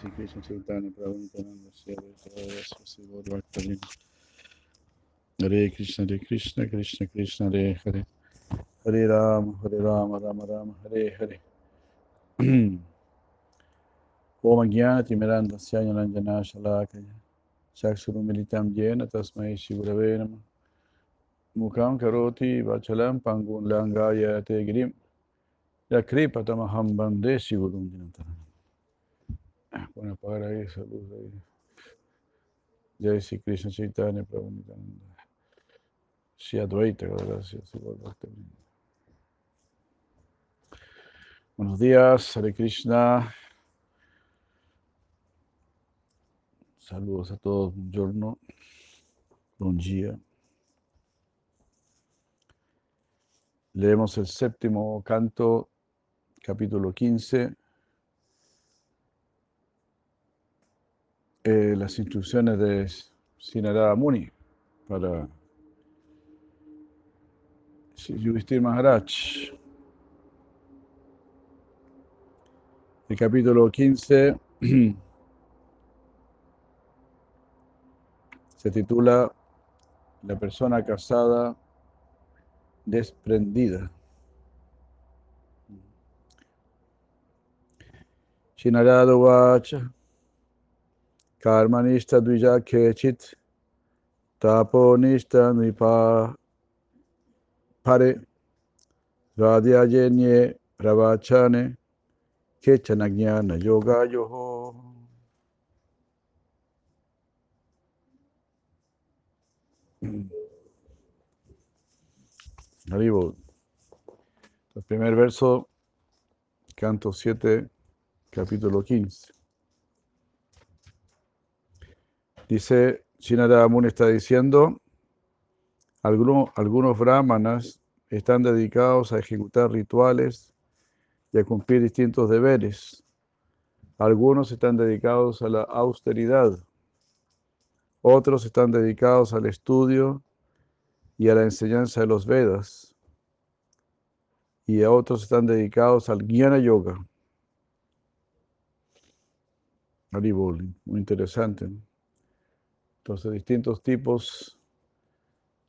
Sri Krishna Chaitanya Prabhu Sri Sri Krishna Hare Krishna Krishna Krishna Hare Hare. Hare Rama Hare Rama Hare Hare. Om Timiranda Syanya Lanjana Shalakaya. Chakshuru Militam Jena Tasmai Shigurave Nama Mukam Karoti Vachalam Pangun Langaya Bueno, apagar ahí esa ahí. Jai Sri Krishna Chaitanya Prabhu Nityananda. Shri Advaita, gracias. Buenos días, Hare Krishna. Saludos a todos, buongiorno, buen día. Leemos el séptimo canto, capítulo 15. Eh, las instrucciones de Sinarada Muni para Yudhishthir Maharaj. El capítulo 15 se titula La persona casada desprendida. Shinarada Vacha Karmanishta Dvija Kechit Taponishta Nipa Pare Radhyajenye Pravachane Kechanagyana Yoga Yoho. El primer verso, canto 7, capítulo 15. Dice, Shinada Muni está diciendo, algunos, algunos brahmanas están dedicados a ejecutar rituales y a cumplir distintos deberes. Algunos están dedicados a la austeridad. Otros están dedicados al estudio y a la enseñanza de los Vedas. Y a otros están dedicados al Jnana Yoga. Muy interesante. Entonces, distintos tipos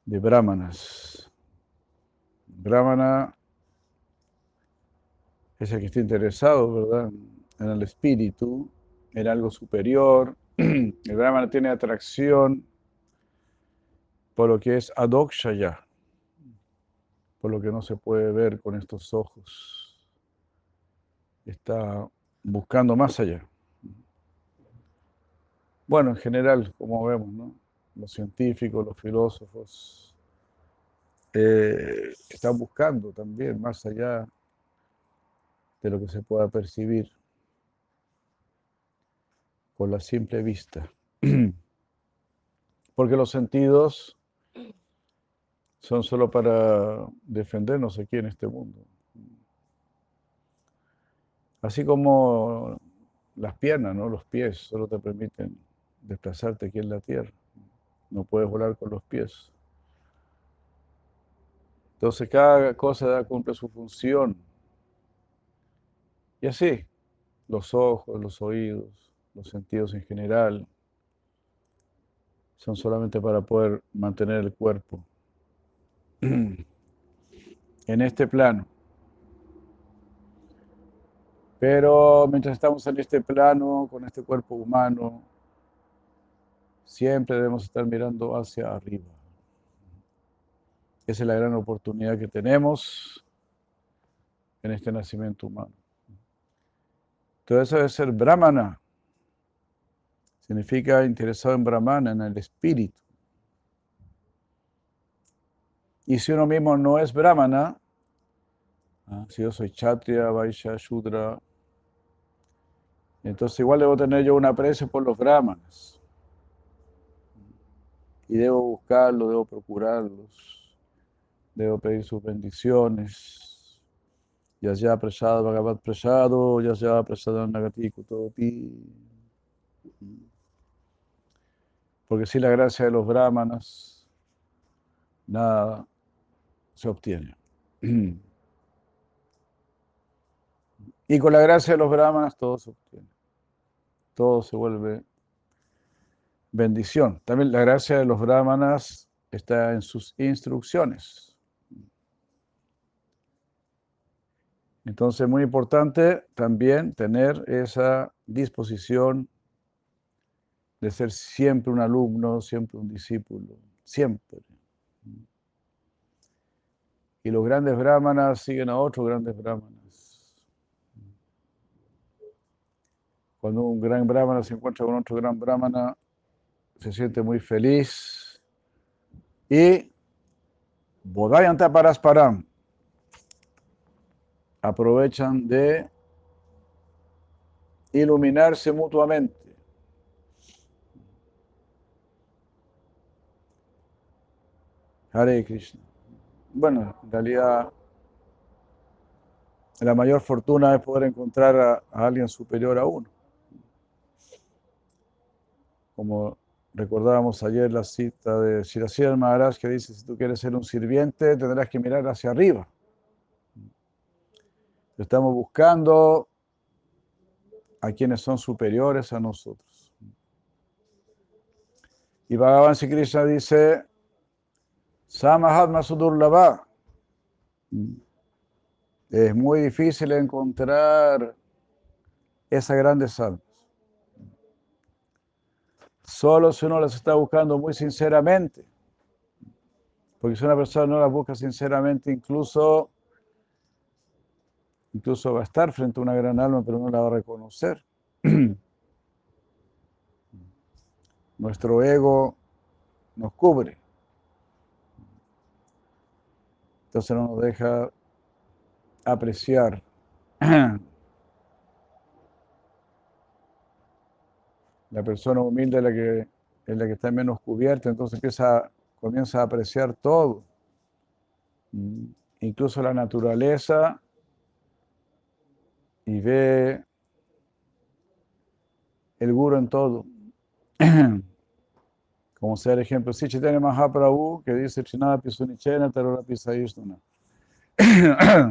de brahmanas. Brahmana es el que está interesado, ¿verdad? En el espíritu, en algo superior. El brahmana tiene atracción por lo que es adokshaya, por lo que no se puede ver con estos ojos. Está buscando más allá. Bueno, en general, como vemos, ¿no? los científicos, los filósofos, eh, están buscando también más allá de lo que se pueda percibir con la simple vista. Porque los sentidos son solo para defendernos aquí en este mundo. Así como las piernas, ¿no? los pies, solo te permiten desplazarte aquí en la tierra. No puedes volar con los pies. Entonces cada cosa cumple su función. Y así, los ojos, los oídos, los sentidos en general, son solamente para poder mantener el cuerpo en este plano. Pero mientras estamos en este plano, con este cuerpo humano, siempre debemos estar mirando hacia arriba. Esa es la gran oportunidad que tenemos en este nacimiento humano. Todo eso debe ser brahmana. Significa interesado en brahmana, en el espíritu. Y si uno mismo no es brahmana, Ah, Si yo soy Kshatriya, Vaishya, Shudra, entonces igual debo tener yo un aprecio por los brahmanas. Y debo buscarlos, debo procurarlos, debo pedir sus bendiciones. Ya sea prasado, Bhagavad prasado, ya sea prasado Nagati Kutopi. Porque sin la gracia de los brahmanas, nada se obtiene. Y con la gracia de los brahmanas todo se obtiene. Todo se vuelve bendición. También la gracia de los brahmanas está en sus instrucciones. Entonces, es muy importante también tener esa disposición de ser siempre un alumno, siempre un discípulo, siempre. Y los grandes brahmanas siguen a otros grandes brahmanas. Cuando un gran brahmana se encuentra con otro gran brahmana, se siente muy feliz. Y Bodhayanta Parasparam aprovechan de iluminarse mutuamente. Hare Krishna. Bueno, en realidad la mayor fortuna es poder encontrar a, a alguien superior a uno. Como recordábamos ayer la cita de Shirasir Maharaj que dice, si tú quieres ser un sirviente, tendrás que mirar hacia arriba. Estamos buscando a quienes son superiores a nosotros. Y Bhagavan Sri Krishna dice, Samahatma Sudurlava. Es muy difícil encontrar esas grandes almas. Solo si uno las está buscando muy sinceramente. Porque si una persona no las busca sinceramente, incluso, incluso va a estar frente a una gran alma, pero no la va a reconocer. Nuestro ego nos cubre. Entonces no nos deja apreciar la persona humilde es la que, es la que está menos cubierta, entonces empieza, comienza a apreciar todo, Mm, incluso la naturaleza, y ve el guru en todo. Como sea el ejemplo, si Chaitanya Mahaprabhu, que dice Chinada Pisunichena, Tarora Pisaisnuna.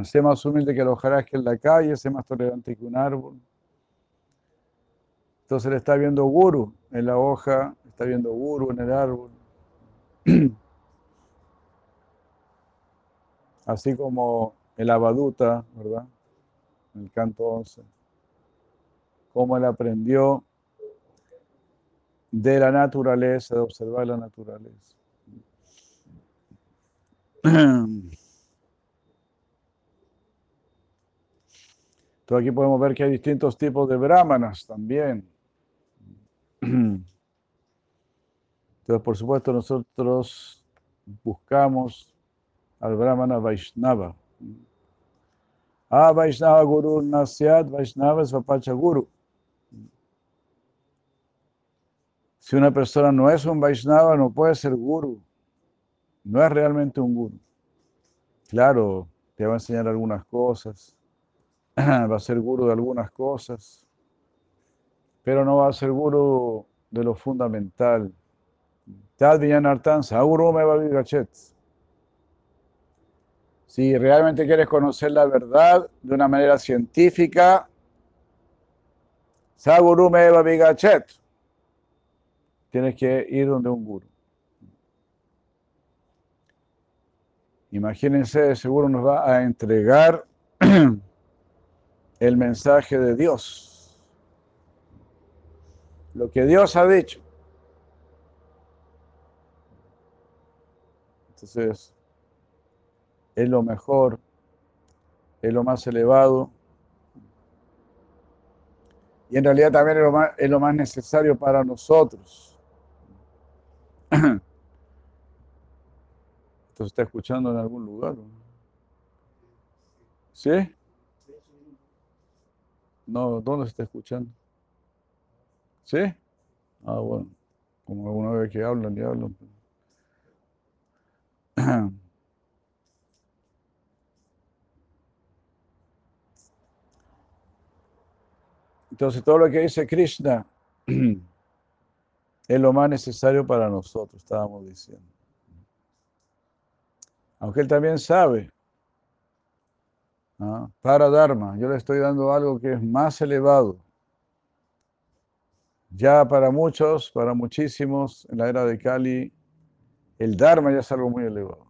sé más humilde que el hojarasca en la calle, sé más tolerante que un árbol. Entonces él está viendo guru en la hoja, está viendo guru en el árbol. Así como el abaduta, ¿verdad? En el canto 11. Cómo él aprendió de la naturaleza, de observar la naturaleza. Entonces aquí podemos ver que hay distintos tipos de brahmanas también. Entonces, por supuesto, nosotros buscamos al brahmana Vaishnava. Ah, Vaishnava Guru Nasyat, Vaishnava Svapacha Guru. Si una persona no es un Vaishnava, no puede ser guru. No es realmente un guru. Claro, te va a enseñar algunas cosas, va a ser guru de algunas cosas, pero no va a ser guru de lo fundamental. Tad Villanartan, a Si realmente quieres conocer la verdad de una manera científica, Saguru me va a Tienes que ir donde un guru. Imagínense, seguro nos va a entregar el mensaje de Dios. Lo que Dios ha dicho. Entonces, es lo mejor, es lo más elevado. Y en realidad también es lo más, es lo más necesario para nosotros. Esto se está escuchando en algún lugar. ¿Sí? No, ¿dónde se está escuchando? ¿Sí? Ah, bueno. Como alguna vez que hablan y hablan. Entonces, todo lo que dice Krishna es lo más necesario para nosotros, estábamos diciendo. Aunque él también sabe, para Dharma, yo le estoy dando algo que es más elevado. Ya para muchos, para muchísimos, en la era de Kali, el Dharma ya es algo muy elevado.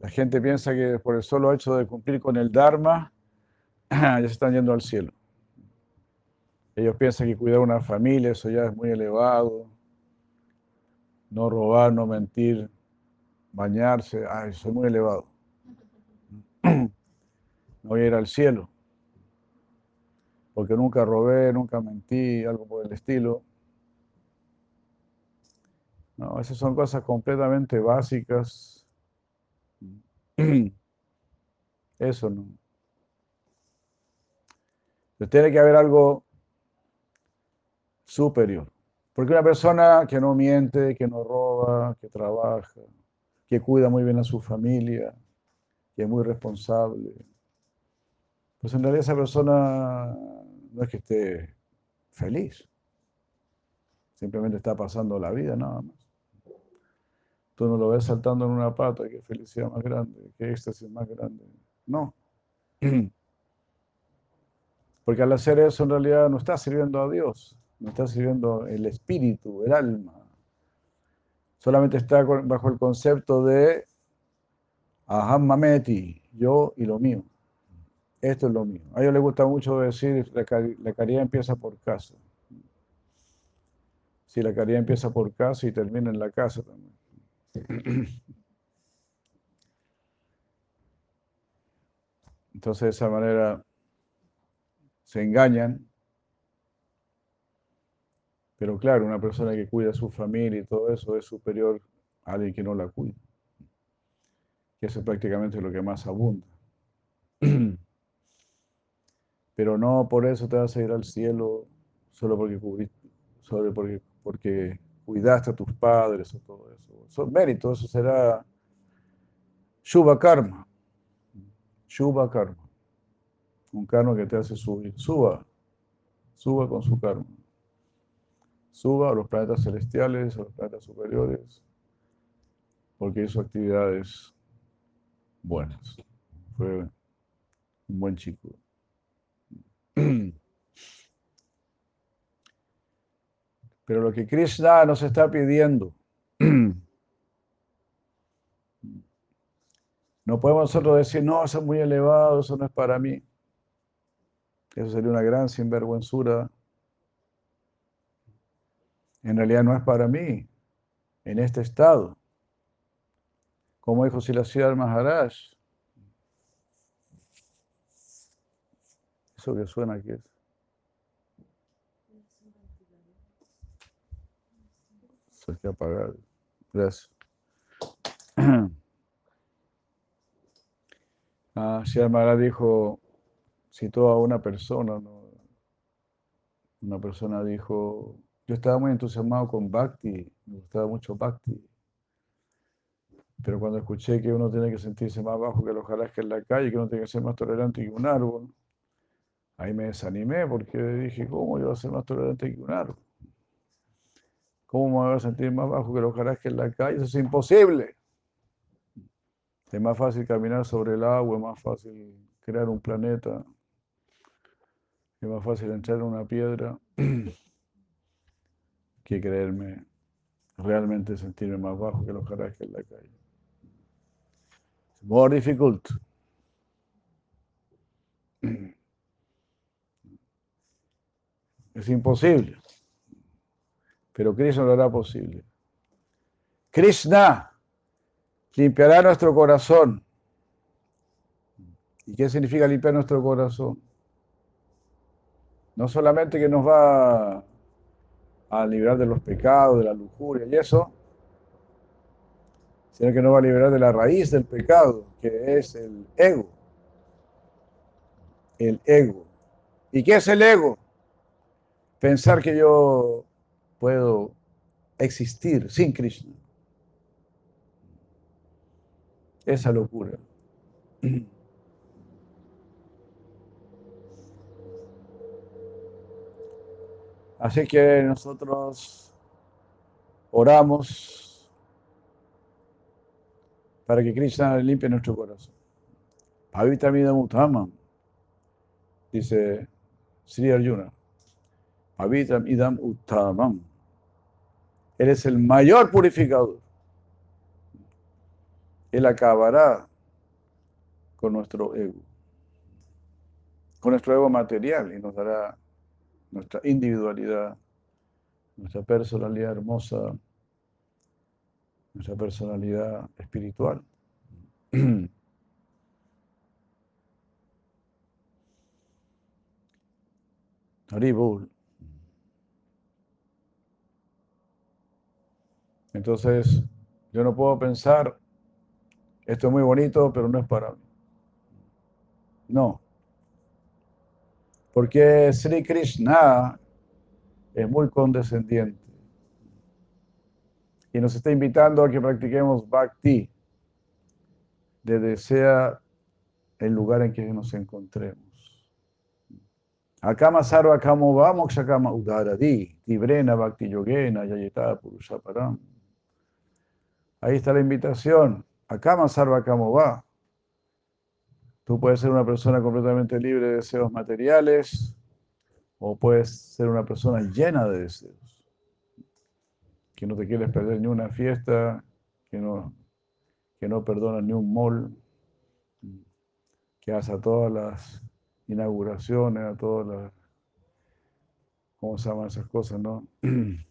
La gente piensa que por el solo hecho de cumplir con el Dharma, ya se están yendo al cielo. Ellos piensan que cuidar una familia, eso ya es muy elevado. No robar, no mentir, bañarse, ay, eso es muy elevado. No voy a ir al cielo. Porque nunca robé, nunca mentí, algo por el estilo. No, esas son cosas completamente básicas. Eso no. tiene que haber algo superior. Porque una persona que no miente, que no roba, que trabaja, que cuida muy bien a su familia, que es muy responsable, pues en realidad esa persona no es que esté feliz, simplemente está pasando la vida nada más. Tú no lo ves saltando en una pata, qué felicidad más grande, qué éxtasis más grande. No. Porque al hacer eso en realidad no está sirviendo a Dios, no está sirviendo el espíritu, el alma. Solamente está bajo el concepto de Aham Mameti, yo y lo mío. Esto es lo mío. A ellos les gusta mucho decir la, la caridad empieza por casa. Si la caridad empieza por casa y termina en la casa también. Entonces de esa manera se engañan pero claro, una persona que cuida a su familia y todo eso es superior a alguien que no la cuida. Que eso es prácticamente lo que más abunda. Pero no por eso te vas a ir al cielo solo porque, solo porque, cuidaste a tus padres o todo eso. Son méritos, eso será Shubha Karma. Shubha Karma. Un karma que te hace subir. Suba. Suba con su karma suba a los planetas celestiales, a los planetas superiores, porque hizo actividades buenas. Fue un buen chico. Pero lo que Krishna nos está pidiendo, no podemos nosotros decir, no, eso es muy elevado, eso no es para mí. Eso sería una gran sinvergüenzura en realidad no es para mí, en este estado. Como dijo Silasiyar Maharaj, eso que suena aquí es. Se hay que apagar. Gracias. Ah, Maharaj dijo, citó a una persona, una persona dijo, yo estaba muy entusiasmado con Bhakti, me gustaba mucho Bhakti. Pero cuando escuché que uno tiene que sentirse más bajo que los que en la calle, que uno tiene que ser más tolerante que un árbol, ahí me desanimé porque dije, ¿cómo yo voy a ser más tolerante que un árbol? ¿Cómo me voy a sentir más bajo que los que en la calle? Eso es imposible. Es más fácil caminar sobre el agua, es más fácil crear un planeta, es más fácil entrar en una piedra. que creerme, realmente sentirme más bajo que los que en la calle. Es more difficult. Es imposible. Pero Krishna lo hará posible. Krishna limpiará nuestro corazón. ¿Y qué significa limpiar nuestro corazón? No solamente que nos va a liberar de los pecados, de la lujuria y eso, sino que no va a liberar de la raíz del pecado, que es el ego. el ego. ¿Y qué es el ego? Pensar que yo puedo existir sin Krishna. Esa locura. Así que nosotros oramos para que Krishna limpie nuestro corazón. Pavita Mida Mutama, dice Sri Arjuna. Pavitram Idam Uttamam. Él es el mayor purificador. Él acabará con nuestro ego, con nuestro ego material y nos dará nuestra individualidad, nuestra personalidad hermosa, nuestra personalidad espiritual. Haribul. Entonces, yo no puedo pensar, esto es muy bonito, pero no es para mí. No. Porque Sri Krishna es muy condescendiente y nos está invitando a que practiquemos bhakti desde sea el lugar en que nos encontremos. Akama sarva kamo mokshakama udaradi, tibrena bhakti yogena yayeta purushaparam. Ahí está la invitación. Akama sarva va. Tú puedes ser una persona completamente libre de deseos materiales o puedes ser una persona llena de deseos. Que no te quieres perder ni una fiesta, que no, que no perdonas ni un mall, que hace a todas las inauguraciones, a todas las, ¿cómo se llaman esas cosas, no?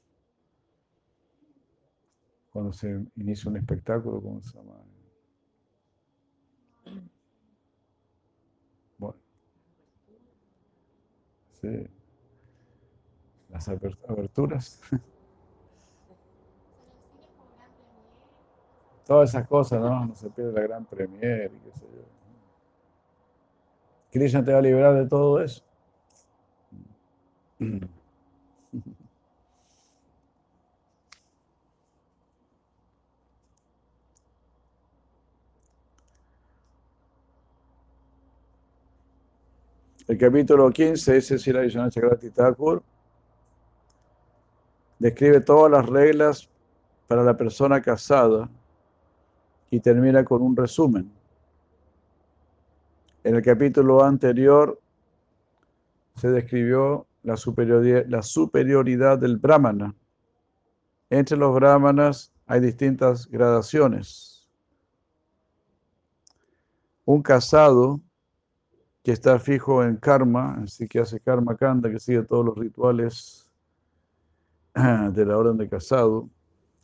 Cuando se inicia un espectáculo, ¿cómo se llama? Sí. Las aberturas. Todas esas cosas, ¿no? No se pierde la gran premier y qué sé yo. Krishna te va a liberar de todo eso. El capítulo 15, ese es Thakur, describe todas las reglas para la persona casada y termina con un resumen. En el capítulo anterior se describió la superioridad del brahmana. Entre los brahmanas hay distintas gradaciones. Un casado que está fijo en karma, así que hace karma kanda, que sigue todos los rituales de la orden de casado.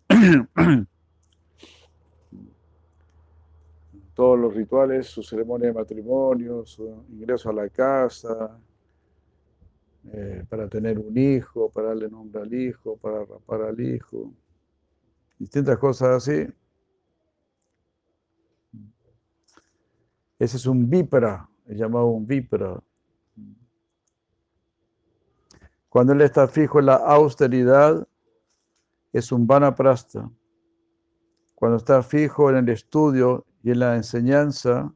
todos los rituales, su ceremonia de matrimonio, su ingreso a la casa, eh, para tener un hijo, para darle nombre al hijo, para rapar al hijo, distintas cosas así. Ese es un vípera, es llamado un vípera. Cuando él está fijo en la austeridad, es un vanaprasta. Cuando está fijo en el estudio y en la enseñanza,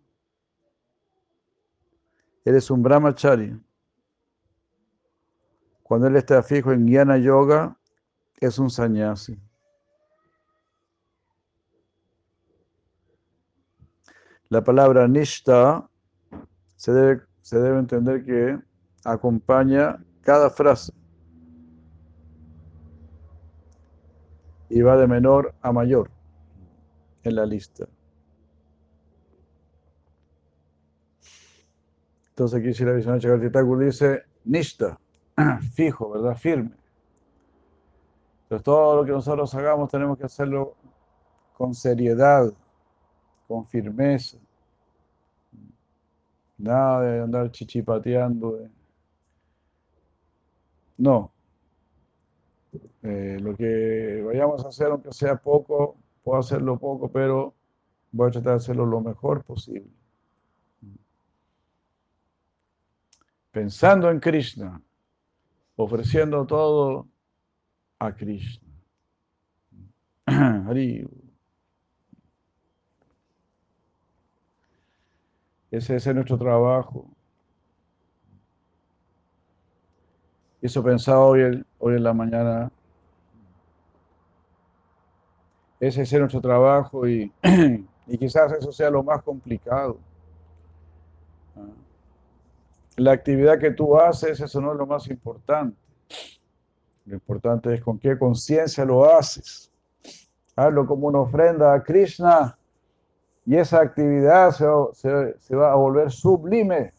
eres un brahmachari. Cuando él está fijo en jnana yoga, es un sannyasi. La palabra nishta se debe, se debe entender que acompaña cada frase y va de menor a mayor en la lista. Entonces aquí si la visión de dice nishta, fijo, ¿verdad? Firme. Entonces todo lo que nosotros hagamos tenemos que hacerlo con seriedad, con firmeza. Nada de andar chichipateando. No. Eh, lo que vayamos a hacer, aunque sea poco, puedo hacerlo poco, pero voy a tratar de hacerlo lo mejor posible. pensando en Krishna, ofreciendo todo a Krishna. Ese, ese es nuestro trabajo. Eso pensaba hoy, en la mañana. Ese es nuestro trabajo y, y quizás eso sea lo más complicado. Ah. La actividad que tú haces, eso no es lo más importante. Lo importante es con qué conciencia lo haces. Hazlo como una ofrenda a Krishna y esa actividad se, va a volver sublime.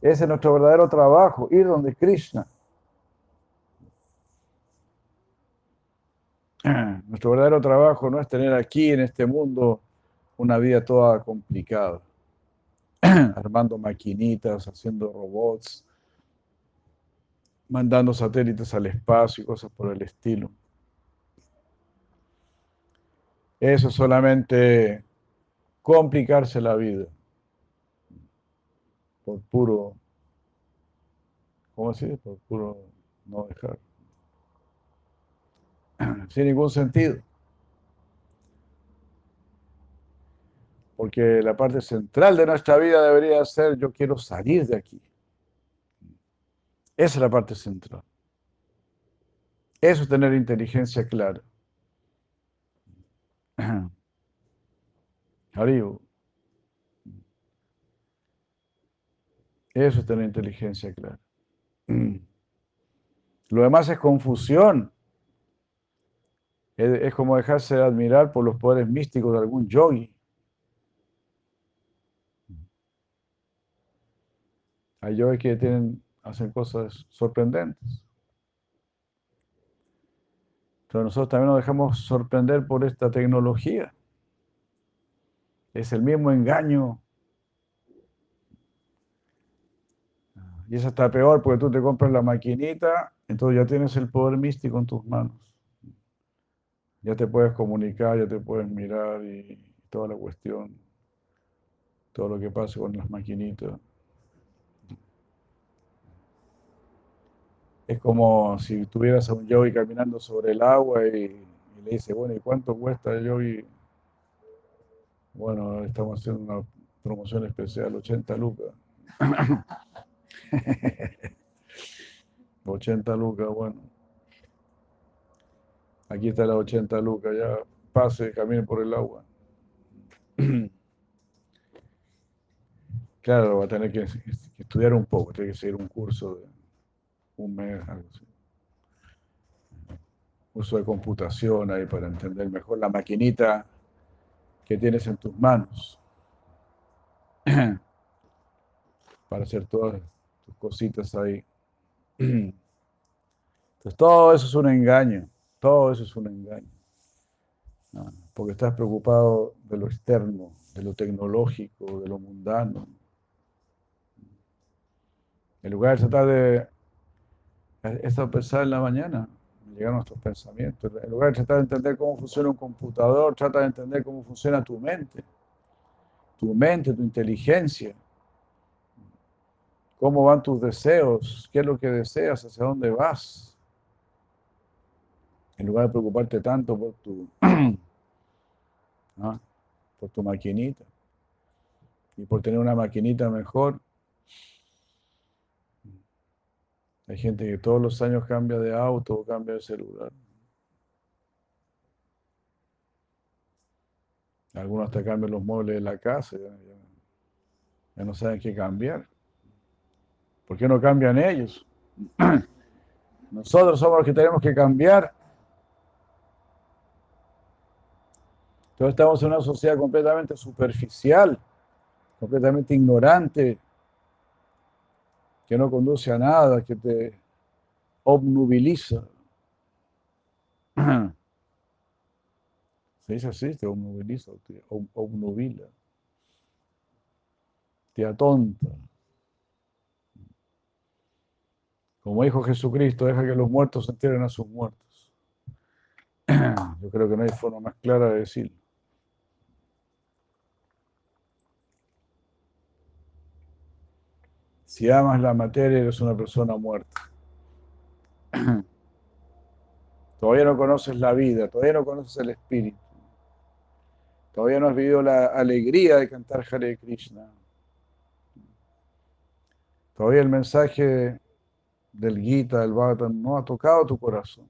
Ese es nuestro verdadero trabajo, ir donde Krishna. Nuestro verdadero trabajo no es tener aquí en este mundo una vida toda complicada, armando maquinitas, haciendo robots, mandando satélites al espacio y cosas por el estilo. Eso es solamente complicarse la vida. Por puro, ¿cómo así? Por puro no dejar. Sin ningún sentido. Porque la parte central de nuestra vida debería ser yo quiero salir de aquí. Esa es la parte central. Eso es tener inteligencia clara. Eso es tener inteligencia clara. Lo demás es confusión. Es, como dejarse admirar por los poderes místicos de algún yogi. Hay yogis que tienen, hacen cosas sorprendentes. Pero nosotros también nos dejamos sorprender por esta tecnología. Es el mismo engaño. Y eso está peor porque tú te compras la maquinita, entonces ya tienes el poder místico en tus manos. Ya te puedes comunicar, ya te puedes mirar y toda la cuestión, todo lo que pasa con las maquinitas. Es como si tuvieras a un yogi caminando sobre el agua y, le dice, bueno, ¿y cuánto cuesta el yogi? Bueno, estamos haciendo una promoción especial, 80 lucas. 80 lucas, bueno. Aquí está la 80 lucas, ya pase, camine por el agua. Claro, va a tener que estudiar un poco, tiene que seguir un curso de un mes, algo así. Uso de computación ahí para entender mejor la maquinita que tienes en tus manos. para hacer todas tus cositas ahí. Entonces todo eso es un engaño, todo eso es un engaño. Porque estás preocupado de lo externo, de lo tecnológico, de lo mundano. En lugar de tratar de esta pensar en la mañana, llegan nuestros pensamientos. En lugar de tratar de entender cómo funciona un computador, trata de entender cómo funciona tu mente. Tu mente, tu inteligencia. Cómo van tus deseos, qué es lo que deseas, hacia dónde vas. En lugar de preocuparte tanto por tu, por tu maquinita. Y por tener una maquinita mejor, Hay gente que todos los años cambia de auto o cambia de celular. Algunos hasta cambian los muebles de la casa, ya, no saben qué cambiar. ¿Por qué no cambian ellos? Nosotros somos los que tenemos que cambiar. Entonces estamos en una sociedad completamente superficial, completamente ignorante, que no conduce a nada, que te obnubiliza. Se dice así, te obnubiliza, te obnubila, te atonta. Como dijo Jesucristo, deja que los muertos se entierren a sus muertos. Yo creo que no hay forma más clara de decirlo. Si amas la materia, eres una persona muerta. Todavía no conoces la vida, todavía no conoces el espíritu. Todavía no has vivido la alegría de cantar Hare Krishna. Todavía el mensaje del Gita, del Bhagavatam, no ha tocado tu corazón.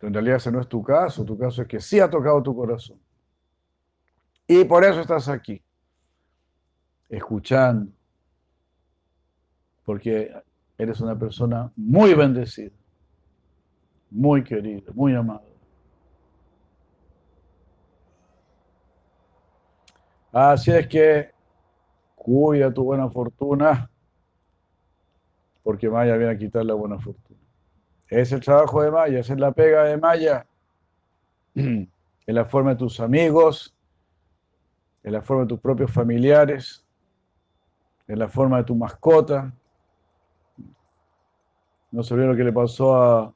en realidad ese no es tu caso, tu caso es que sí ha tocado tu corazón. Y por eso estás aquí, escuchando, porque eres una persona muy bendecida, muy querida, muy amada. Así es que cuida tu buena fortuna, porque Maya viene a quitar la buena fortuna. Es el trabajo de Maya, es la pega de Maya. En la forma de tus amigos, en la forma de tus propios familiares, en la forma de tu mascota. No se lo que le pasó a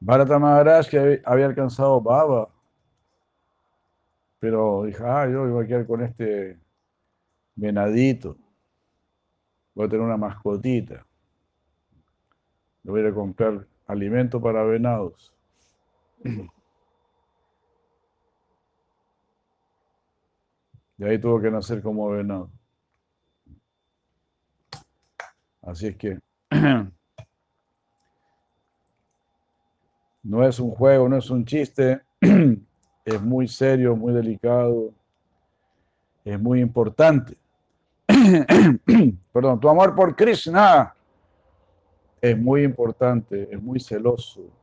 Bharata Maharaj, que había alcanzado Baba. Pero dije, ah, yo voy a quedar con este venadito. Voy a tener una mascotita. Le voy a ir a comprar alimento para venados. Y ahí tuvo que nacer como venado. Así es que no es un juego, no es un chiste, es muy serio, muy delicado, es muy importante. Perdón, tu amor por Krishna es muy importante, es muy celoso.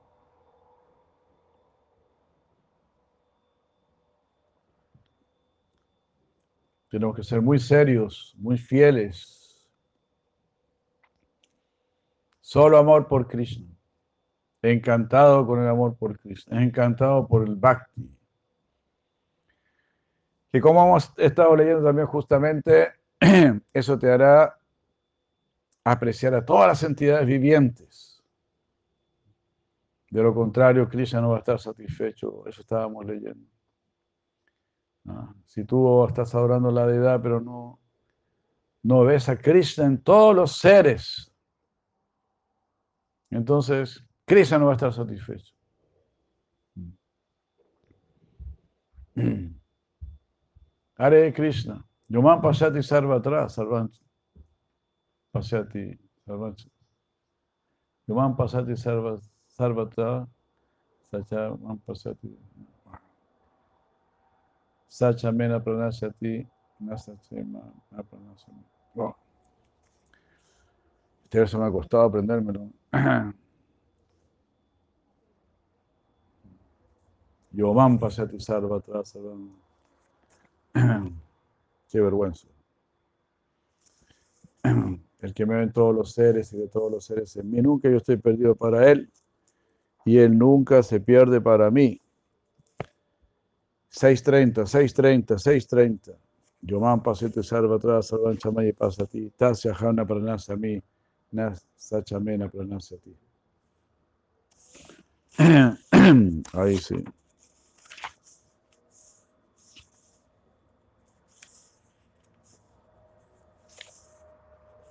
Tenemos que ser muy serios, muy fieles. Solo amor por Krishna. Encantado con el amor por Krishna. Encantado por el Bhakti. Que como hemos estado leyendo también justamente, eso te hará apreciar a todas las entidades vivientes. De lo contrario, Krishna no va a estar satisfecho. Eso estábamos leyendo. Ah, si tú estás adorando la deidad, pero no, ves a Krishna en todos los seres, entonces Krishna no va a estar satisfecho. Hare Krishna. Yoman Pasati Sarvatra, Sarvancha. Pasati Sarvancha. Yoman Pasati Sarvatra, Sacha Man Pasati. Sacha Mena Pranashati, Nasachema Pranashati. Wow. Este verso me ha costado aprendérmelo. Yoman Pasati Sarvatra, Sarvatra. Qué vergüenza. El que me ven todos los seres y de todos los seres en mí, nunca yo estoy perdido para él y él nunca se pierde para mí. 630, 630, 630. Yoman pasete salva atrás, salvan chamay pasa a ti. Tasya jana pranasa a mí, nasa chamena pranasa a ti. Ahí sí.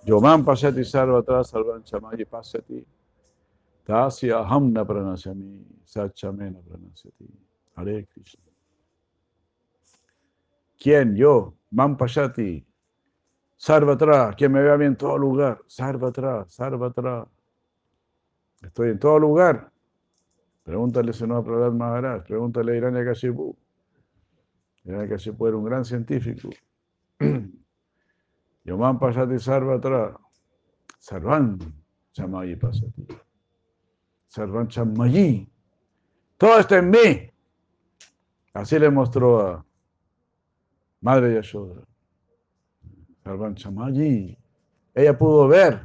Yoman pasati sarvatra salvan chamayi pasati. Tasya hamna pranasyami sachamena pranasyati. Hare Krishna. ¿Quién? Yo. Man pasati. Sarvatra. Quien me vea bien en todo lugar. Sarvatra. Sarvatra. Estoy en todo lugar. Pregúntale a no Prahlad Maharaj. Pregúntale a Irania Kashipu. Irania Kashipu era un gran científico. Yoman pasati sarvatra. Sarvan chamayi pasati. Sarvan chamayi. Todo está en mí. Así le mostró a Madre Yashoda. Sarvan chamayi. Ella pudo ver.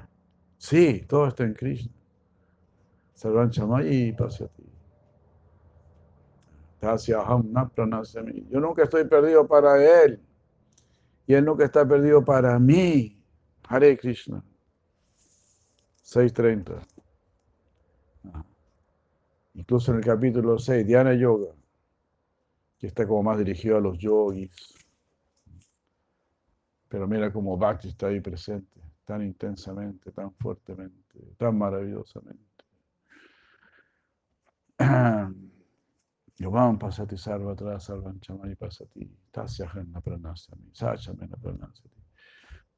Sí, todo está en Krishna. Sarvan chamayi pasati. Tasyaham. Yo nunca estoy perdido para él y Él nunca está perdido para mí. Hare Krishna. 6.30. Incluso en el capítulo 6, Diana Yoga. que está como más dirigido a los yogis. Pero mira cómo Bhakti está ahí presente, tan intensamente, tan fuertemente, tan maravillosamente. Yovam pasati sarva atrás, sarvan chamani pasati, tasya janna pranasami, sachamena pranasati.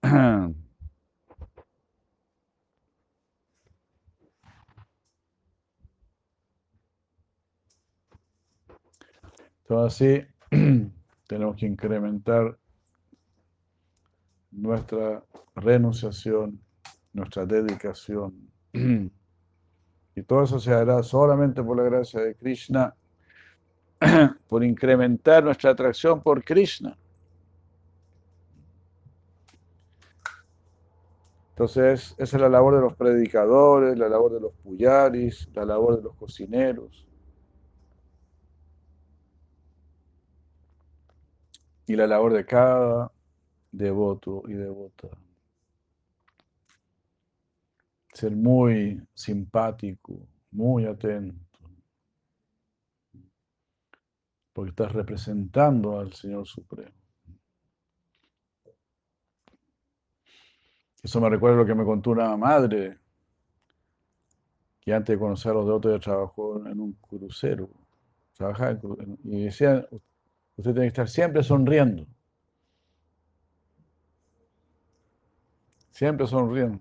Entonces así tenemos que incrementar nuestra renunciación, nuestra dedicación. Y todo eso se hará solamente por la gracia de Krishna, por incrementar nuestra atracción por Krishna. Entonces, esa es la labor de los predicadores, la labor de los puyaris, la labor de los cocineros. Y la labor de cada devoto y devota. Ser muy simpático, muy atento. Porque estás representando al Señor Supremo. Eso me recuerda lo que me contó una madre, que antes de conocer a los devotos ya trabajó en un crucero. Trabajaba en, y decía, usted tiene que estar siempre sonriendo. Siempre sonriendo.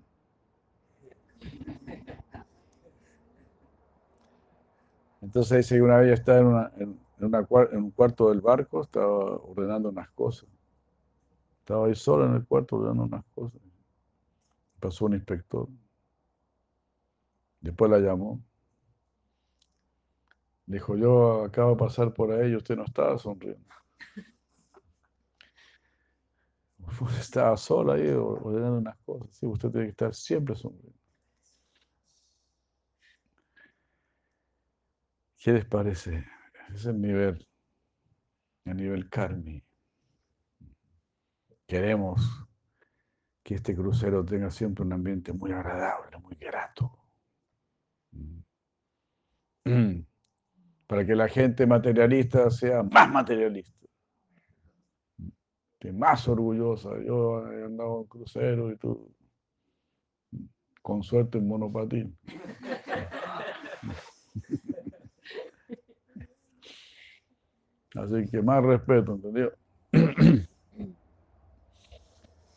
Entonces dice que una vez estaba en, una, en, en, un cuarto del barco, estaba ordenando unas cosas. Estaba ahí solo en el cuarto ordenando unas cosas. Pasó un inspector. Después la llamó. Dijo, yo acabo de pasar por ahí y usted no estaba sonriendo. estaba sola ahí ordenando unas cosas. Sí, usted tiene que estar siempre sonriendo. ¿Qué les parece? Ese es el nivel, el nivel karmi. Queremos que este crucero tenga siempre un ambiente muy agradable, muy grato. Para que la gente materialista sea más materialista más orgullosa. Yo he andado en crucero y tú, con suerte en monopatín. Así que más respeto, ¿entendido?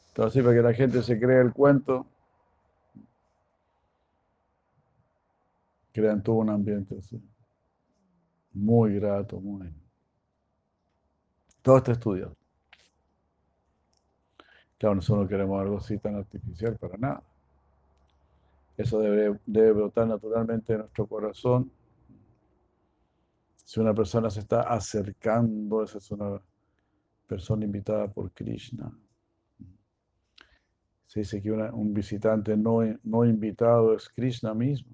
Entonces, para que la gente se crea el cuento, crean todo un ambiente así. Muy grato, muy. Todo está estudiado. Claro, nosotros no queremos algo así tan artificial para nada. Eso debe, brotar naturalmente de nuestro corazón. Si una persona se está acercando, esa es una persona invitada por Krishna. Se dice que un visitante no, no invitado es Krishna mismo.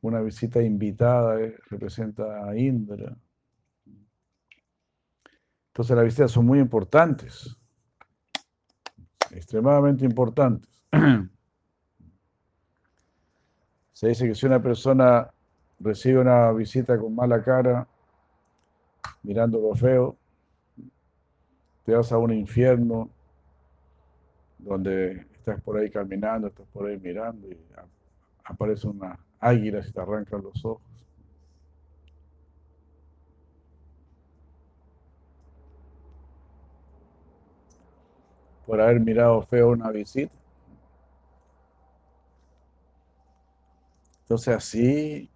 Una visita invitada representa a Indra. Entonces las visitas son muy importantes extremadamente importantes. Se dice que si una persona recibe una visita con mala cara, mirando lo feo, te vas a un infierno donde estás por ahí caminando, estás por ahí mirando y aparece una águila y te arrancan los ojos. Por haber mirado feo una visita. Entonces así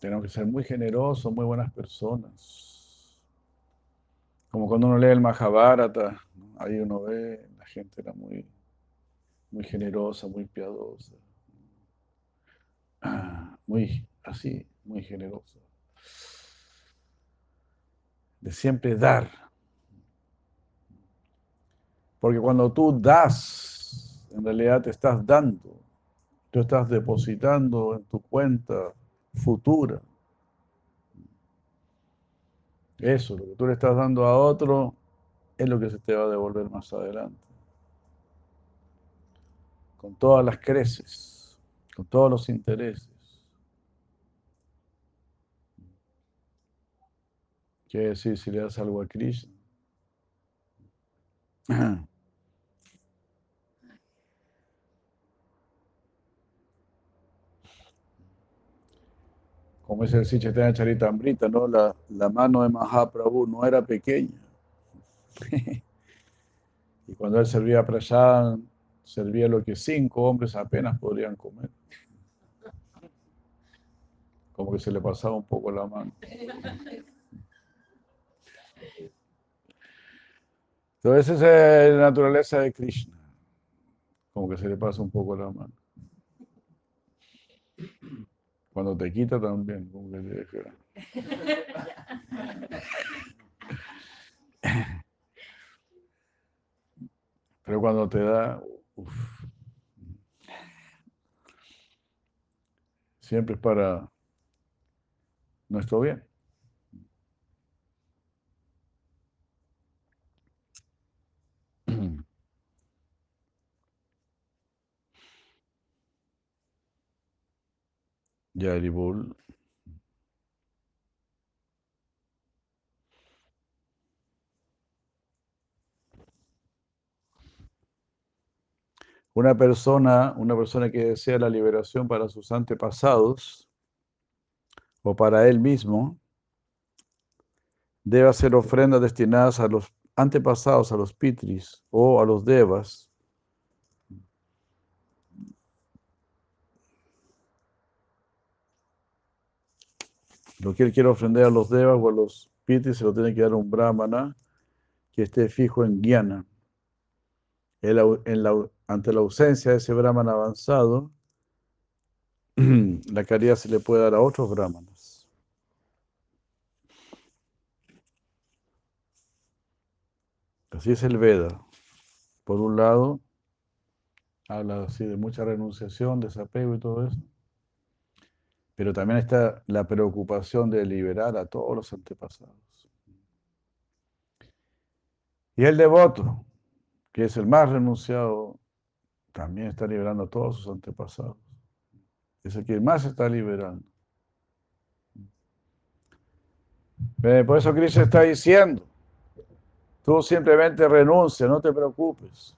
tenemos que ser muy generosos, muy buenas personas. Como cuando uno lee el Mahabharata, ahí uno ve, la gente era muy, muy generosa, muy piadosa, muy así, muy generosa. De siempre dar porque cuando tú das, en realidad te estás dando, tú estás depositando en tu cuenta futura. Eso, lo que tú le estás dando a otro, es lo que se te va a devolver más adelante. Con todas las creces, con todos los intereses. Quiere decir, si le das algo a Krishna. Como es el Sichetana Charitamrita, ¿no? La, la mano de Mahaprabhu no era pequeña. y cuando él servía a Prayan, servía lo que cinco hombres apenas podrían comer. Como que se le pasaba un poco la mano. Entonces esa es la naturaleza de Krishna. Como que se le pasa un poco la mano. Cuando te quita también, como que te deja. Pero cuando te da, uf, siempre es para nuestro bien. Yaribul. Una persona, una persona que desea la liberación para sus antepasados o para él mismo, debe hacer ofrendas destinadas a los antepasados, a los pitris o a los devas. Lo que él quiere ofrender a los devas o a los pitris se lo tiene que dar un brahmana que esté fijo en guiana. ante la ausencia de ese brahman avanzado, la caridad se le puede dar a otros brahmanas. Así es el Veda. Por un lado, habla así de mucha renunciación, desapego y todo eso. Pero también está la preocupación de liberar a todos los antepasados. Y el devoto, que es el más renunciado, también está liberando a todos sus antepasados. Es el que más está liberando. Por eso Cristo está diciendo, tú simplemente renuncia, no te preocupes.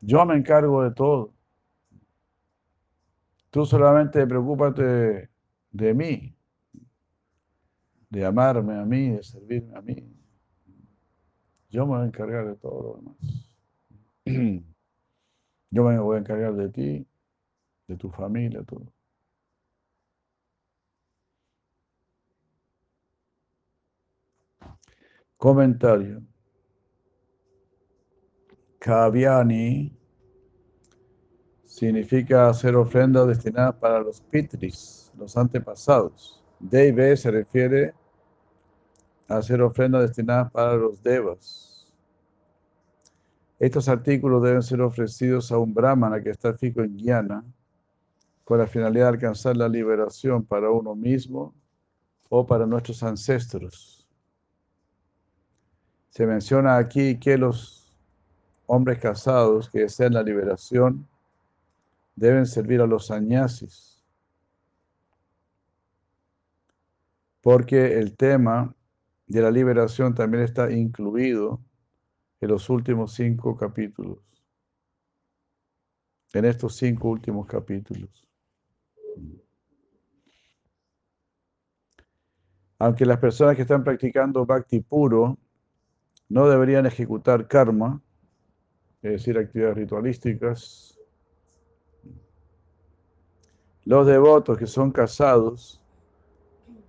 Yo me encargo de todo. Tú solamente preocúpate de mí, de amarme a mí, de servirme a mí. Yo me voy a encargar de todo lo demás. Yo me voy a encargar de ti, de tu familia, todo. Comentario. Kaviani significa hacer ofrendas destinadas para los pitris, los antepasados. Deve se refiere a hacer ofrendas destinadas para los devas. Estos artículos deben ser ofrecidos a un brahmana que está fijo en Guiana con la finalidad de alcanzar la liberación para uno mismo o para nuestros ancestros. Se menciona aquí que los hombres casados que desean la liberación deben servir a los añasis. Porque el tema de la liberación también está incluido en los últimos cinco capítulos. En estos cinco últimos capítulos. Aunque las personas que están practicando bhakti puro no deberían ejecutar karma, es decir, actividades ritualísticas, los devotos que son casados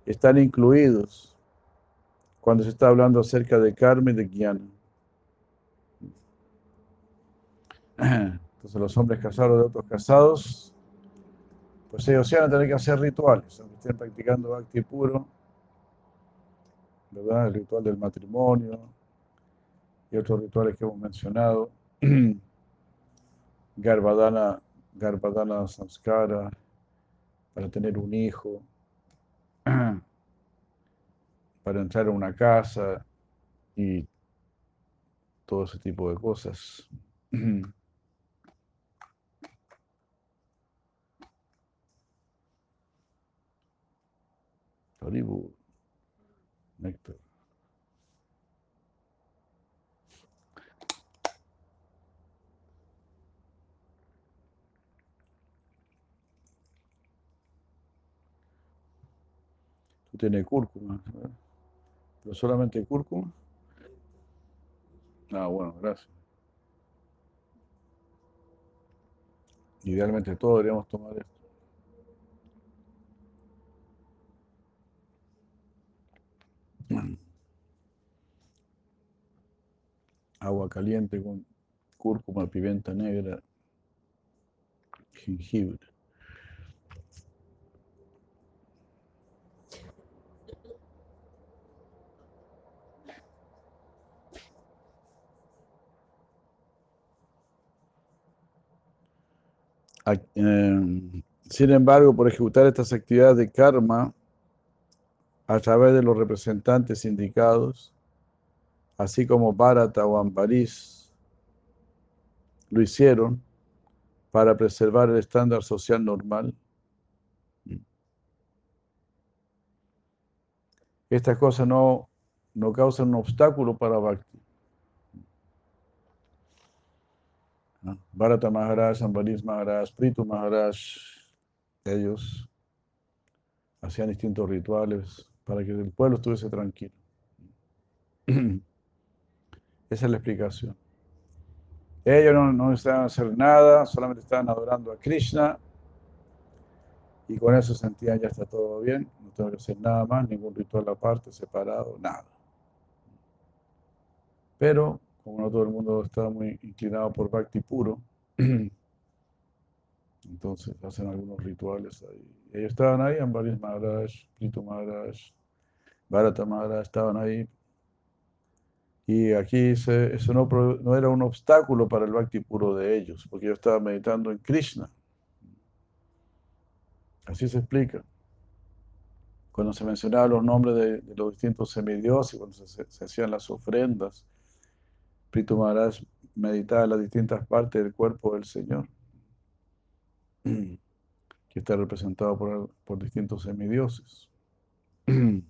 están incluidos cuando se está hablando acerca de karma y de Jnana. Entonces los hombres casados de otros casados, pues ellos van a tener que hacer rituales, aunque estén practicando bhakti puro, ¿verdad? El ritual del matrimonio y otros rituales que hemos mencionado. Garbadana, Garbadana Samskara, para tener un hijo, para entrar a una casa y todo ese tipo de cosas. Néctar. Tiene cúrcuma. ¿Pero solamente cúrcuma? Ah, bueno, gracias. Idealmente todos deberíamos tomar esto. Agua caliente con cúrcuma, pimienta negra, jengibre. Em, sin embargo, por ejecutar estas actividades de karma a través de los representantes indicados, así como Bharata o Ambaris lo hicieron para preservar el estándar social normal. Estas cosas no, no causan un obstáculo para Bhakti. Bharata Maharaj, Ambaris Maharaj, Pritu Maharaj, ellos hacían distintos rituales para que el pueblo estuviese tranquilo. Esa es la explicación. Ellos no, no necesitaban hacer nada, solamente estaban adorando a Krishna y con eso sentían ya está todo bien, no tengo que hacer nada más, ningún ritual aparte, separado, nada. Pero como no todo el mundo está muy inclinado por Bhakti puro, entonces hacen algunos rituales ahí. Ellos estaban ahí, Ambaris Maharaj, Pritu Maharaj, Bharata Maharaj, estaban ahí. Y aquí eso no, no, era un obstáculo para el Bhakti puro de ellos, porque yo estaba meditando en Krishna. Así se explica. Cuando se mencionaban los nombres de, los distintos semidioses, cuando se hacían las ofrendas, Pritu Maharaj meditaba las distintas partes del cuerpo del Señor, que está representado por, distintos semidioses.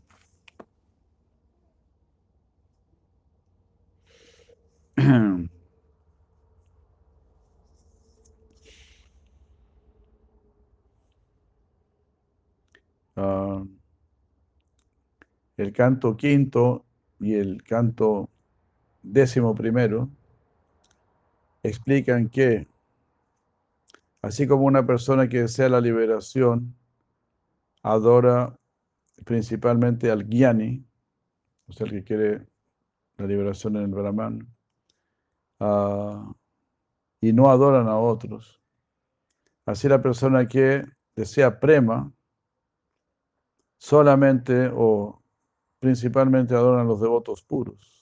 Ah, el canto quinto y el canto décimo primero, explican que, así como una persona que desea la liberación, adora principalmente al Gyani, o sea, el que quiere la liberación en el Brahman, ah, y no adoran a otros. Así la persona que desea prema, solamente o principalmente adoran a los devotos puros.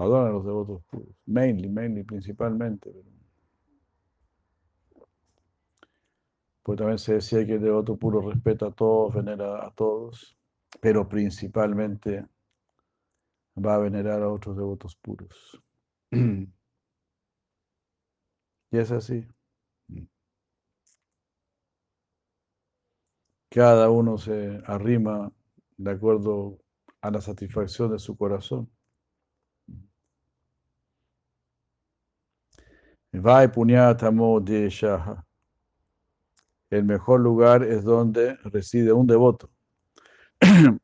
Adoran a los devotos puros. Mainly, mainly, principalmente. Pues también se decía que el devoto puro respeta a todos, venera a todos, pero principalmente va a venerar a otros devotos puros. Y es así. Cada uno se arrima de acuerdo a la satisfacción de su corazón. Vai Punyatamo Deshaha. El mejor lugar es donde reside un devoto.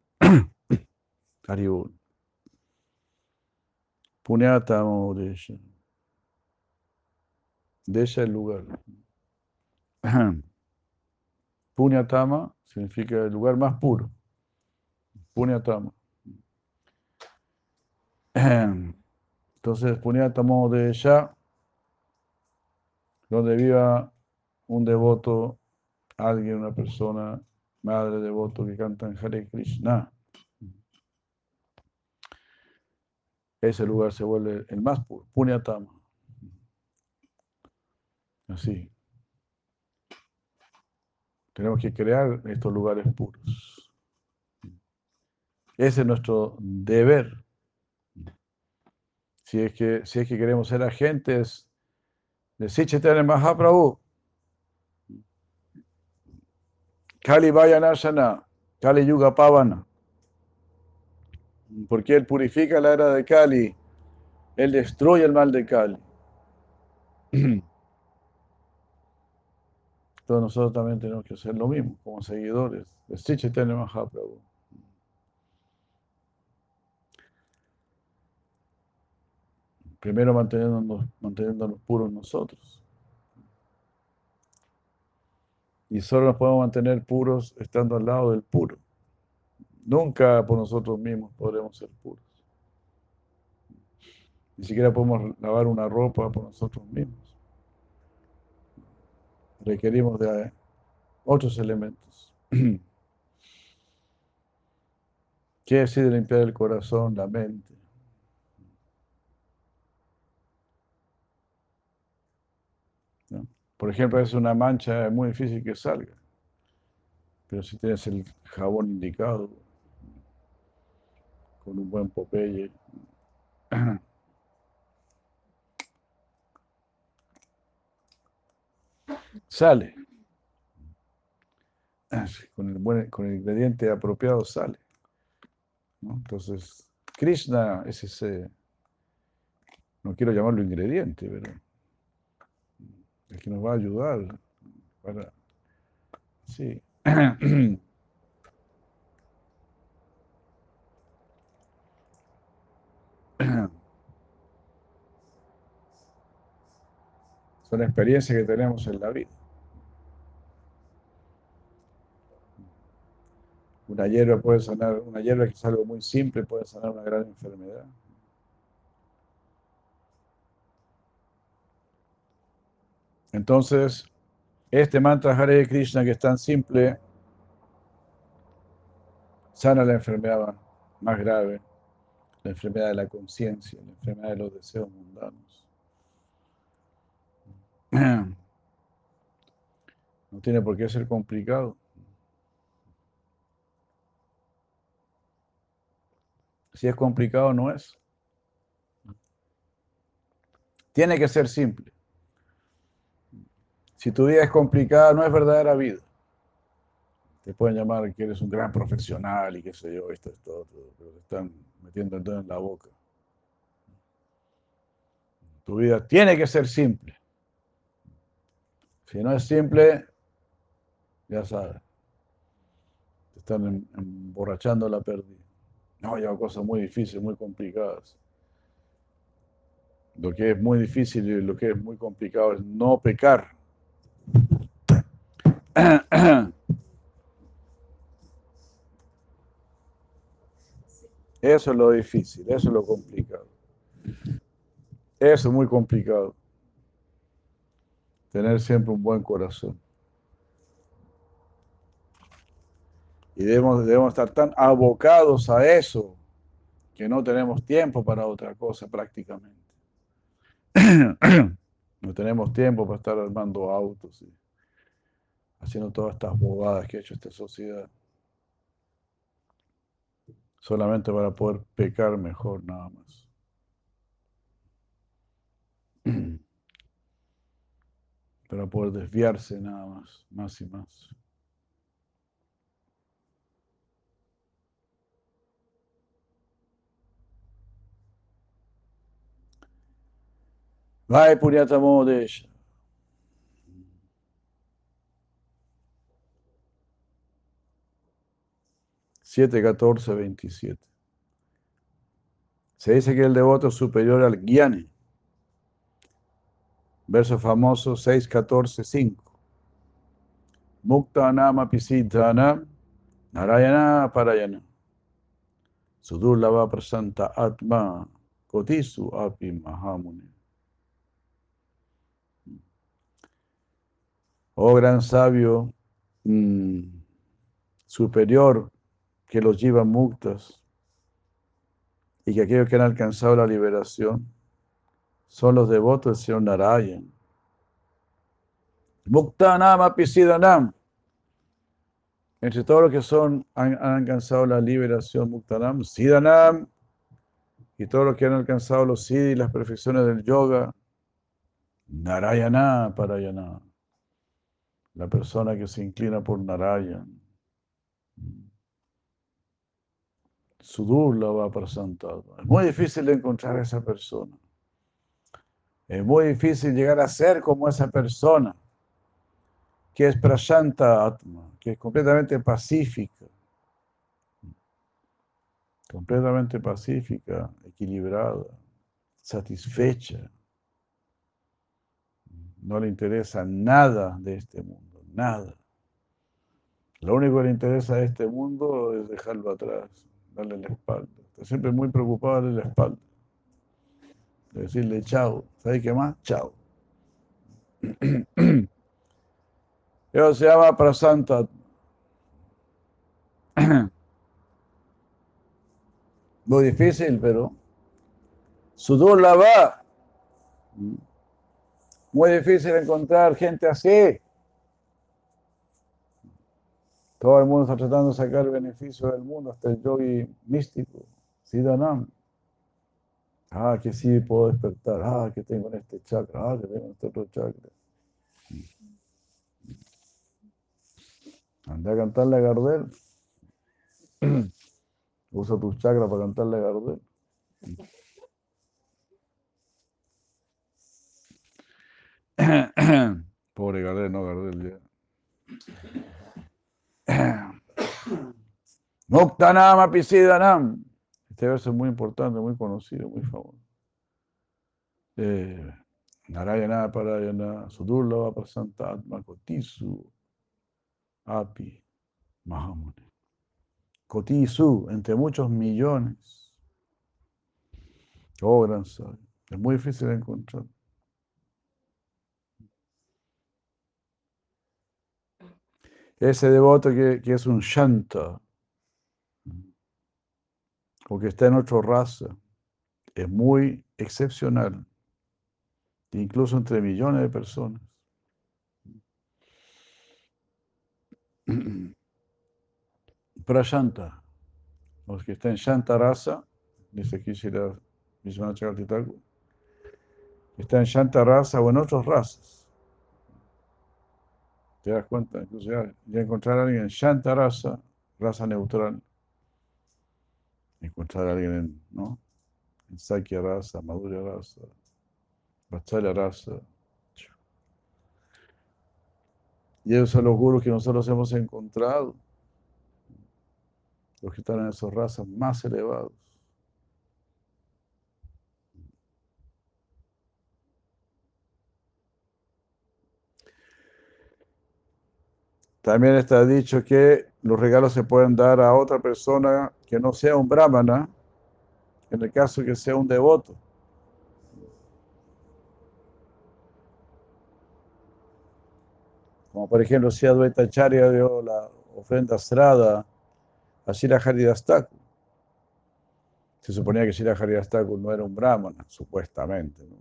Hariul. Punyatamo Desha. Desha el lugar. Punyatama significa el lugar más puro. Punyatama. Entonces, Punyatamo Desha donde viva un devoto, alguien, una persona, madre devoto que canta en Hare Krishna. Ese lugar se vuelve el más puro, Punyatama. Así. Tenemos que crear estos lugares puros. Ese es nuestro deber. Si es que, si es que queremos ser agentes de Sichitana Mahaprabhu. Kali Vayanasana, Kali Yuga Pavana. Porque Él purifica la era de Kali, Él destruye el mal de Kali. Todos nosotros también tenemos que hacer lo mismo, como seguidores de Sri Chaitanya Mahaprabhu. Primero manteniéndonos, manteniéndonos puros nosotros. Y solo nos podemos mantener puros estando al lado del puro. Nunca por nosotros mismos podremos ser puros. Ni siquiera podemos lavar una ropa por nosotros mismos. Requerimos de otros elementos. ¿Qué decide limpiar el corazón, la mente? Por ejemplo, es una mancha muy difícil que salga. Pero si tienes el jabón indicado, con un buen Popeye, sale. Con el, buen, con el ingrediente apropiado sale. Entonces, Krishna es ese, no quiero llamarlo ingrediente, pero que nos va a ayudar para, sí. Son experiencias que tenemos en la vida. Una hierba puede sanar, una hierba que es algo muy simple puede sanar una gran enfermedad. Entonces, este mantra Hare Krishna que es tan simple, sana la enfermedad más grave, la enfermedad de la conciencia, la enfermedad de los deseos mundanos. No tiene por qué ser complicado. Si es complicado, no es. Tiene que ser simple. Si tu vida es complicada, no es verdadera vida. Te pueden llamar que eres un gran profesional y qué sé yo, esto es todo, pero te están metiendo el dedo en la boca. Tu vida tiene que ser simple. Si no es simple, ya sabes, te están em, emborrachando la pérdida. No, lleva cosas muy difíciles, muy complicadas. Lo que es muy difícil y lo que es muy complicado es no pecar. Eso es lo difícil, eso es lo complicado. Eso es muy complicado. Tener siempre un buen corazón. Y debemos, debemos estar tan abocados a eso que no tenemos tiempo para otra cosa prácticamente. No tenemos tiempo para estar armando autos y haciendo todas estas bobadas que ha hecho esta sociedad. Solamente para poder pecar mejor nada más. Para poder desviarse nada más, más y más. Vai Puryatamo Desha. Siete, catorce, veintisiete. Se dice que el devoto es superior al Gyani. Verso famoso 6, 14, 5. Mukta pisidhana narayana parayana. Sudurlava prasanta atma kotisu api mahamuni. Oh gran sabio mm, superior que los lleva muktas y que aquellos que han alcanzado la liberación son los devotos del Señor Narayan. Muktanam apisidanam. Entre todos los que son, han, alcanzado la liberación, Muktanam, Sidanam, y todos los que han alcanzado los Siddhi, las perfecciones del yoga, Narayana, Parayana la persona que se inclina por Narayan. Sudur va presentado. Es muy difícil encontrar a esa persona. Es muy difícil llegar a ser como esa persona que es prashanta atma, que es completamente pacífica, completamente pacífica, equilibrada, satisfecha. No le interesa nada de este mundo, nada. Lo único que le interesa de este mundo es dejarlo atrás, darle la espalda. Está siempre muy preocupado de la espalda. De decirle chao. ¿Sabes qué más? Chao. Eso se llama prasanta. Muy difícil, pero sudur la va. Muy difícil encontrar gente así. Todo el mundo está tratando de sacar beneficio del mundo, hasta el yogi místico, Siddhanam. Ah, que sí puedo despertar. Ah, que tengo en este chakra. Ah, que tengo en este otro chakra. Anda a cantarle a Gardel. Usa tus chakras para cantarle a Gardel. Pobre Gardel, no Gardel. Muktanam Apisidanam. Este verso es muy importante, muy conocido, muy famoso. Eh, Narayana Parayana Sudurlava Prasanta Atma Kotisu Api Mahamuni. Kotisu, entre muchos millones. Oh, gran sabio. Es muy difícil encontrar. Ese devoto que, que es un shanta, o que está en otra raza, es muy excepcional, incluso entre millones de personas. Prashanta, los que están en Shanta raza, dice aquí Shira Vishwanath Chakravarti está en Shanta raza o en otras razas. ¿Te das cuenta? Incluso ya, encontrar a alguien en Shanta raza, raza neutral, encontrar a alguien en, ¿no? en Sakya raza, Madhurya raza, Vatsalya raza. Y esos son los gurus que nosotros hemos encontrado, los que están en esas razas más elevados. También está dicho que los regalos se pueden dar a otra persona que no sea un brahmana, en el caso que sea un devoto. Como por ejemplo, si Advaita Acharya dio la ofrenda Srada a Shira Haridastaku. Se suponía que Shira Haridastaku no era un brahmana, supuestamente. ¿no?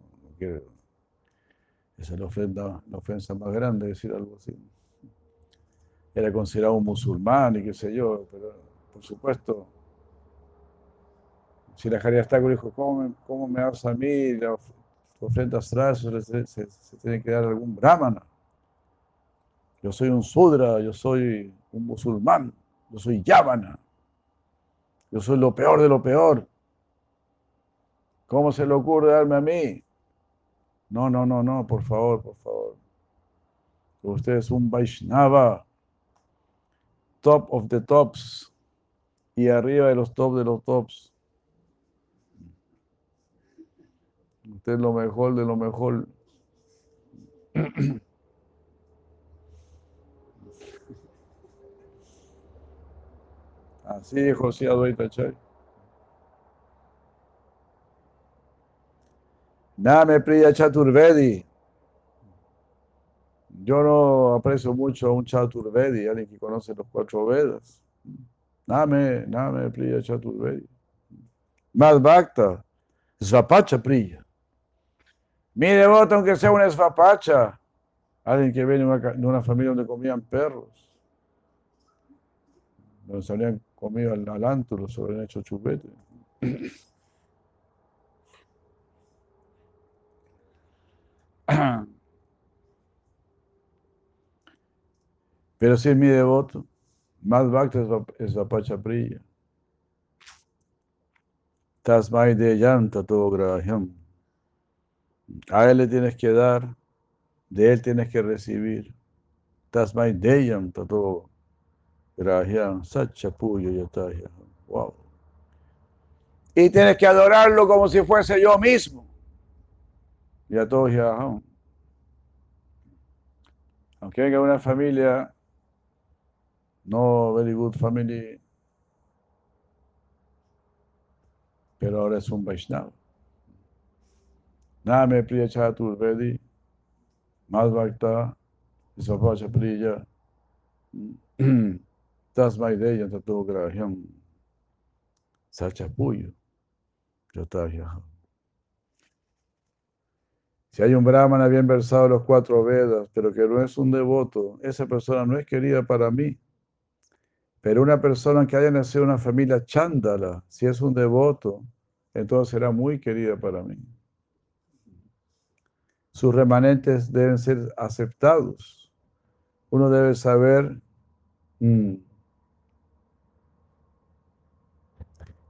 esa es la ofrenda, la ofensa más grande, decir algo así. Era considerado un musulmán y qué sé yo, pero por supuesto, si la Haridastaku dijo, ¿cómo me, cómo me das a mí la ofrenda astral? Se, se, se tiene que dar algún brahmana. Yo soy un sudra, yo soy un musulmán, yo soy yavana, yo soy lo peor de lo peor. ¿Cómo se le ocurre darme a mí? No, no, no, no, por favor, por favor. Usted es un Vaishnava, top of the tops, y arriba de los tops de los tops. Usted es lo mejor de lo mejor. Así dijo José Advaita Chay. Name Priya Chaturvedi. Yo no aprecio mucho a un Chaturvedi, alguien que conoce los cuatro Vedas. Name, Name Priya Chaturvedi. Más Bhakta, Svapacha Priya. Mi devoto, aunque sea una Svapacha, alguien que viene de una, familia donde comían perros, donde se habían comido al, al antro, se habían hecho chupete. Pero si es mi devoto, más bhakta es Vapacha Priya. Tasmai de yanta todo graham. A él le tienes que dar, de él tienes que recibir. Tasmai Deyam Tato Grahyam Sachapuyo Yataya. Wow. Y tienes que adorarlo como si fuese yo mismo. Yatoya. Aunque venga una familia no very good family, pero ahora es un Vaishnava. Name Priya Chaturvedi, Madhvakta, Isvapacha Priya, Tasmai Deya Tato Grahyam, Sachapuyo, Yatahya. Si hay un brahmana bien versado en los cuatro Vedas, pero que no es un devoto, esa persona no es querida para mí. Pero una persona que haya nacido en una familia chándala, si es un devoto, entonces será muy querida para mí. Sus remanentes deben ser aceptados. Uno debe saber mm,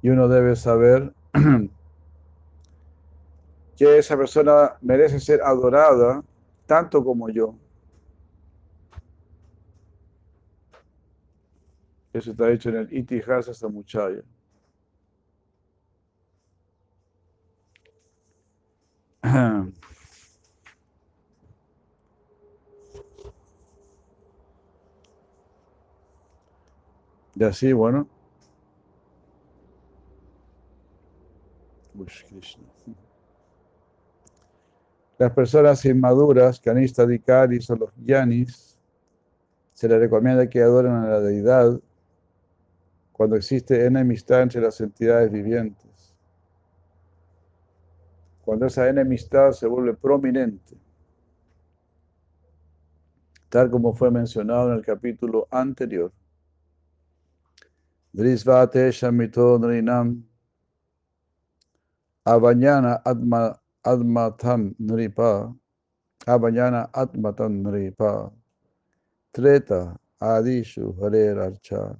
y uno debe saber que esa persona merece ser adorada tanto como yo. Eso está hecho en el Itihasa Samuchaya. Y así, bueno. Las personas inmaduras, Kanista Dikaris o los Yanis, se les recomienda que adoren a la deidad cuando existe enemistad entre las entidades vivientes. Cuando esa enemistad se vuelve prominente, tal como fue mencionado en el capítulo anterior. Drisvate Shamito Nrinam Abanyana Atma Admatam Nripa Abanyana Atmatam Nripa Treta Adishu Harer Archa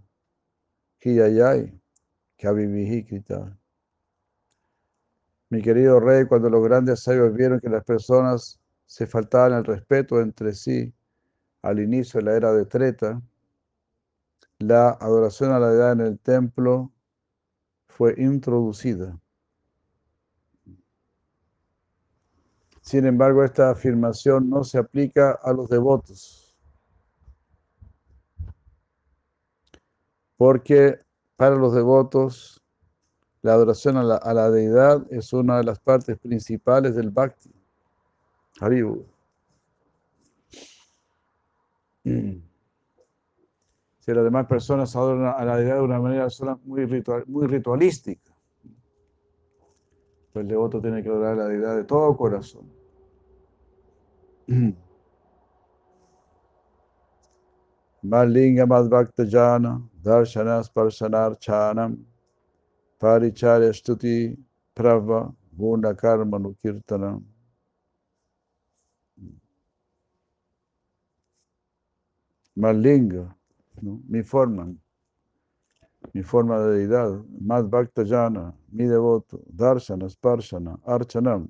mi querido rey, cuando los grandes sabios vieron que las personas se faltaban el respeto entre sí al inicio de la era de Treta, la adoración a la deidad en el templo fue introducida. Sin embargo, esta afirmación no se aplica a los devotos. Porque para los devotos la adoración a la, deidad es una de las partes principales del bhakti. Haribu. Si las demás personas adoran a la deidad de una manera muy, muy ritualística, pues el devoto tiene que adorar a la deidad de todo corazón. Malinga Madhvakta Jana, Darshana Sparshanarchanam, Paricharya Stuti Prava, Guna Karma Nukirtanam. Malinga, ¿no? mi forma, mi forma de deidad, Madhvakta Jana, mi devoto, Darshana, Sparshana, Archanam.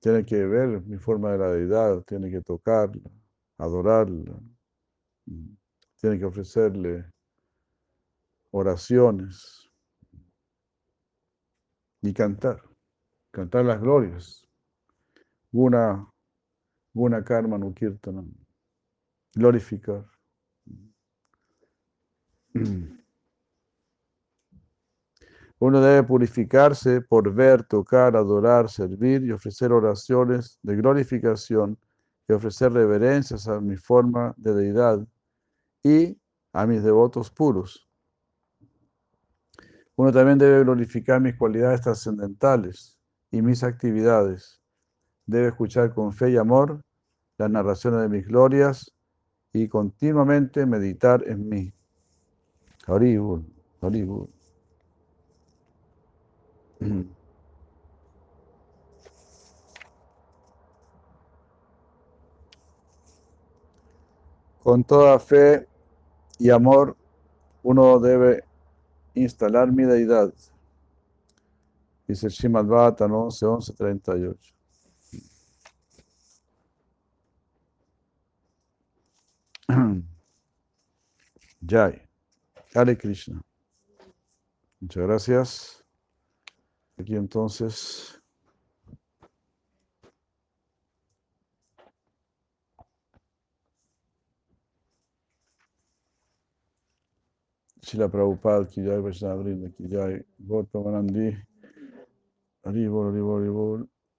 Tiene que ver mi forma de la deidad, tiene que tocarla, adorarla. Tiene que ofrecerle oraciones y cantar, cantar las glorias. Guna, guna karma no kirtanam, glorificar. Uno debe purificarse por ver, tocar, adorar, servir y ofrecer oraciones de glorificación y ofrecer reverencias a mi forma de deidad y a mis devotos puros. Uno también debe glorificar mis cualidades trascendentales y mis actividades. Debe escuchar con fe y amor las narraciones de mis glorias y continuamente meditar en mí. Haribul, Haribul. Con toda fe y amor uno debe instalar mi deidad. Dice Shimad Bhattan 11, 11, 38. Jai. Hare Krishna. Muchas gracias. Aquí entonces. Sila Prabhupada ki jai, Vaishnava Vrinda ki jai, Gautamanandi, Haribol, Haribol, Haribol.